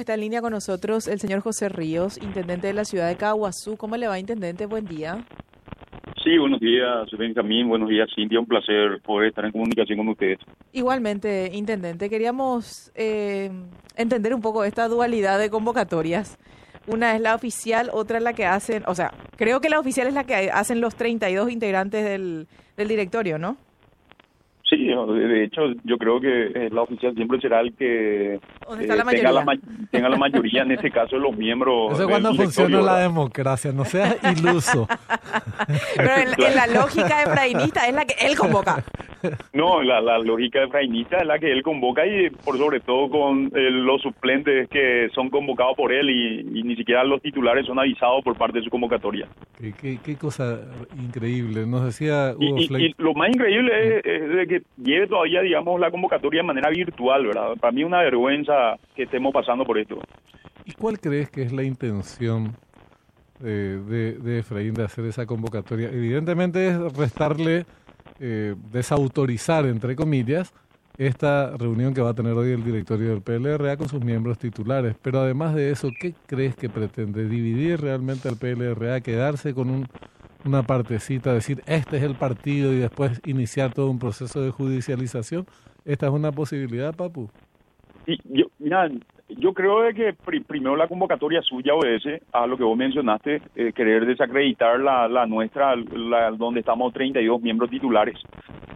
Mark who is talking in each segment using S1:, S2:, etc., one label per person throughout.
S1: Está en línea con nosotros el señor José Ríos, intendente de la ciudad de Caguazú. ¿Cómo le va, intendente? Buen día.
S2: Sí, buenos días, Benjamín. Buenos días, Cintia. Un placer poder estar en comunicación con ustedes.
S1: Igualmente, intendente. Queríamos eh, entender un poco esta dualidad de convocatorias. Una es la oficial, otra es la que hacen, o sea, creo que la oficial es la que hacen los 32 integrantes del, del directorio, ¿no?
S2: Sí, de hecho, yo creo que eh, la oficial siempre será el que
S1: eh, tenga, la
S2: tenga, la mayoría, en este caso, los miembros.
S3: Eso es cuando funciona la democracia, no seas iluso.
S1: Pero en, la lógica efraínista es la que él convoca.
S2: No, la, la lógica efraínista es la que él convoca y por sobre todo con eh, los suplentes que son convocados por él y, ni siquiera los titulares son avisados por parte de su convocatoria.
S3: Qué, qué, cosa increíble. Nos decía
S2: Hugo y, y, lo más increíble es, es de que lleve todavía, digamos, la convocatoria de manera virtual, ¿verdad? Para mí es una vergüenza que estemos pasando por esto.
S3: ¿Y cuál crees que es la intención de, de, Efraín de hacer esa convocatoria? Evidentemente es restarle, eh, desautorizar, entre comillas, esta reunión que va a tener hoy el directorio del PLRA con sus miembros titulares. Pero además de eso, ¿qué crees que pretende? ¿Dividir realmente al PLRA? ¿Quedarse con un una partecita, decir, este es el partido y después iniciar todo un proceso de judicialización? ¿Esta es una posibilidad, Papu?
S2: Y yo, mira, yo creo que primero la convocatoria suya obedece a lo que vos mencionaste, eh, querer desacreditar la, la nuestra, la, donde estamos 32 miembros titulares.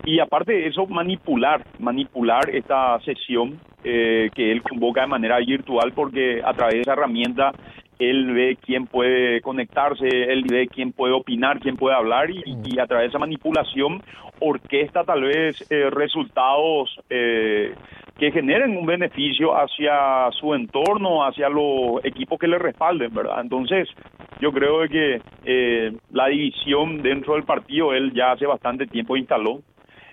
S2: Y aparte de eso, manipular, manipular esta sesión eh, que él convoca de manera virtual porque a través de esa herramienta él ve quién puede conectarse, él ve quién puede opinar, quién puede hablar y, y a través de esa manipulación orquesta tal vez eh, resultados eh, que generen un beneficio hacia su entorno, hacia los equipos que le respalden, ¿verdad? Entonces, yo creo que eh, la división dentro del partido él ya hace bastante tiempo instaló.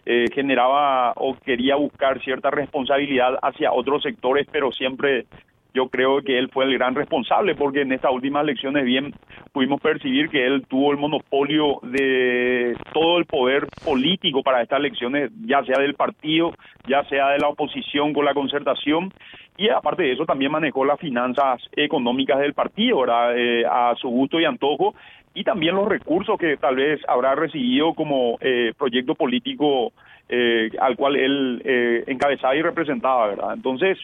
S2: Eh, generaba o quería buscar cierta responsabilidad hacia otros sectores, pero siempre yo creo que él fue el gran responsable porque en estas últimas elecciones bien pudimos percibir que él tuvo el monopolio de todo el poder político para estas elecciones, ya sea del partido, ya sea de la oposición con la concertación y aparte de eso también manejó las finanzas económicas del partido eh, a su gusto y antojo y también los recursos que tal vez habrá recibido como eh, proyecto político eh, al cual él eh, encabezaba y representaba, ¿verdad? Entonces,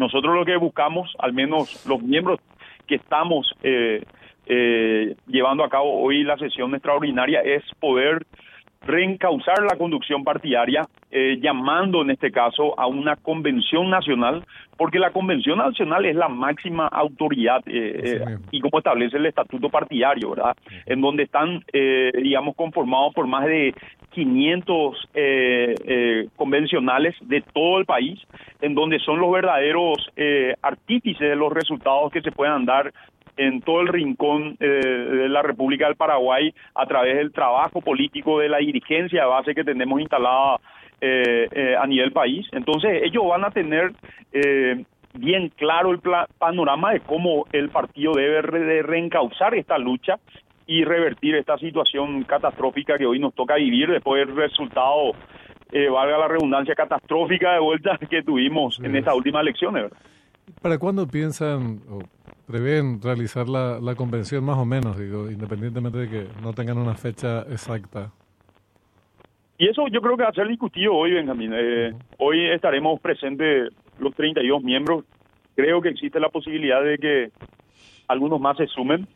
S2: nosotros lo que buscamos, al menos los miembros que estamos eh, eh, llevando a cabo hoy la sesión extraordinaria, es poder reencauzar la conducción partidaria, eh, llamando en este caso a una convención nacional, porque la convención nacional es la máxima autoridad eh, eh, y como establece el estatuto partidario, ¿verdad? En donde están, digamos, conformados por más de 500 convencionales de todo el país, en donde son los verdaderos artífices de los resultados que se puedan dar en todo el rincón eh, de la República del Paraguay a través del trabajo político de la dirigencia de base que tenemos instalada eh, eh, a nivel país. Entonces ellos van a tener bien claro el panorama de cómo el partido debe de reencauzar esta lucha y revertir esta situación catastrófica que hoy nos toca vivir después del resultado, valga la redundancia, catastrófica de vuelta que tuvimos en estas últimas elecciones.
S3: ¿Para cuándo piensan o prevén realizar la, la convención más o menos, digo, independientemente de que no tengan una fecha exacta?
S2: Y eso yo creo que va a ser discutido hoy, Benjamín. Eh, Hoy estaremos presentes los 32 miembros. Creo que existe la posibilidad de que algunos más se sumen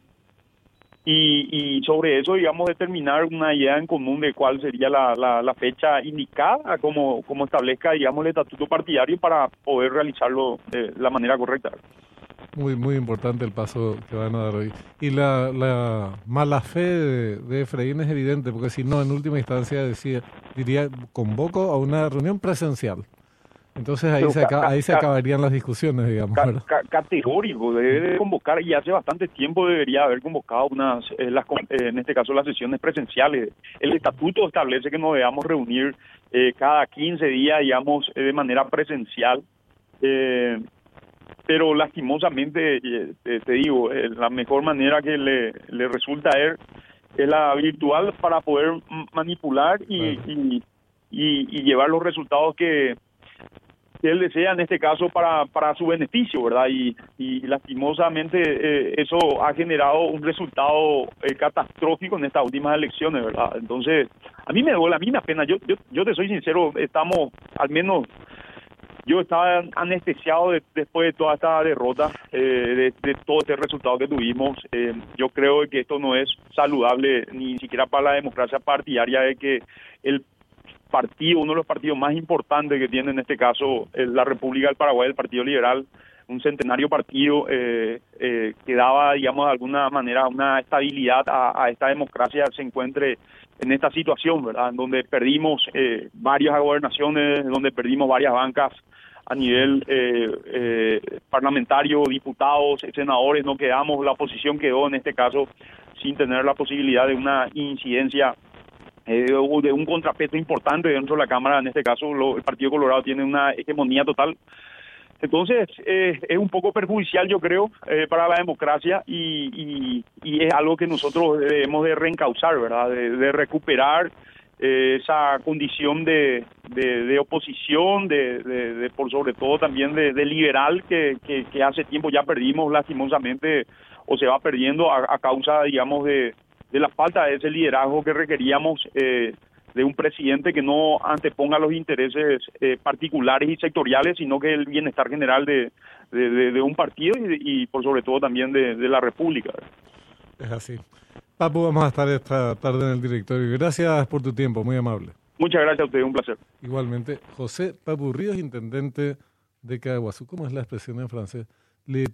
S2: y, y sobre eso, digamos, determinar una idea en común de cuál sería la, la, fecha indicada, como, como establezca, digamos, el estatuto partidario para poder realizarlo de la manera correcta.
S3: Muy, muy importante el paso que van a dar hoy. Y la, la mala fe de, de Efraín es evidente, porque si no, en última instancia decía, diría, convoco a una reunión presencial. Entonces ahí, se, ahí se acabarían las discusiones, digamos.
S2: categórico, debe convocar, y hace bastante tiempo debería haber convocado unas, eh, las, eh, en este caso las sesiones presenciales. El estatuto establece que nos debamos reunir eh, cada 15 días, digamos, de manera presencial. pero lastimosamente, te, digo, la mejor manera que le, le resulta es, es la virtual para poder manipular y, y, y llevar los resultados que que él desea en este caso para, para su beneficio, ¿verdad? Y, y lastimosamente eh, eso ha generado un resultado eh, catastrófico en estas últimas elecciones, ¿verdad? Entonces, a mí me duele, a mí me apena, yo, yo, yo te soy sincero, estamos al menos yo estaba anestesiado después de toda esta derrota, eh, de, todo este resultado que tuvimos. Eh, yo creo que esto no es saludable ni siquiera para la democracia partidaria de que el partido, uno de los partidos más importantes que tiene en este caso la República del Paraguay, el Partido Liberal, un centenario partido eh, que daba, digamos, de alguna manera una estabilidad a, a esta democracia, se encuentre en esta situación, ¿verdad? En donde perdimos eh, varias gobernaciones, donde perdimos varias bancas a nivel eh, eh, parlamentario, diputados, senadores, no quedamos, la oposición quedó en este caso sin tener la posibilidad de una incidencia eh, de un contrapeso importante dentro de la Cámara, en este caso el Partido Colorado tiene una hegemonía total. Entonces, eh, es un poco perjudicial, yo creo, eh, para la democracia y, y, es algo que nosotros debemos de reencauzar, ¿verdad? De, recuperar eh, esa condición de, de, oposición, de, de, por sobre todo también de, liberal que, que, hace tiempo ya perdimos lastimosamente o se va perdiendo a, a causa, digamos, de, de la falta de ese liderazgo que requeríamos eh, de un presidente que no anteponga los intereses eh, particulares y sectoriales, sino que el bienestar general de, de, un partido y, por sobre todo también de, la República.
S3: Es así. Papu, vamos a estar esta tarde en el directorio. Gracias por tu tiempo, muy amable.
S2: Muchas gracias a usted, un placer.
S3: Igualmente, José Papu Ríos, intendente de Caguazú. ¿Cómo es la expresión en francés? Le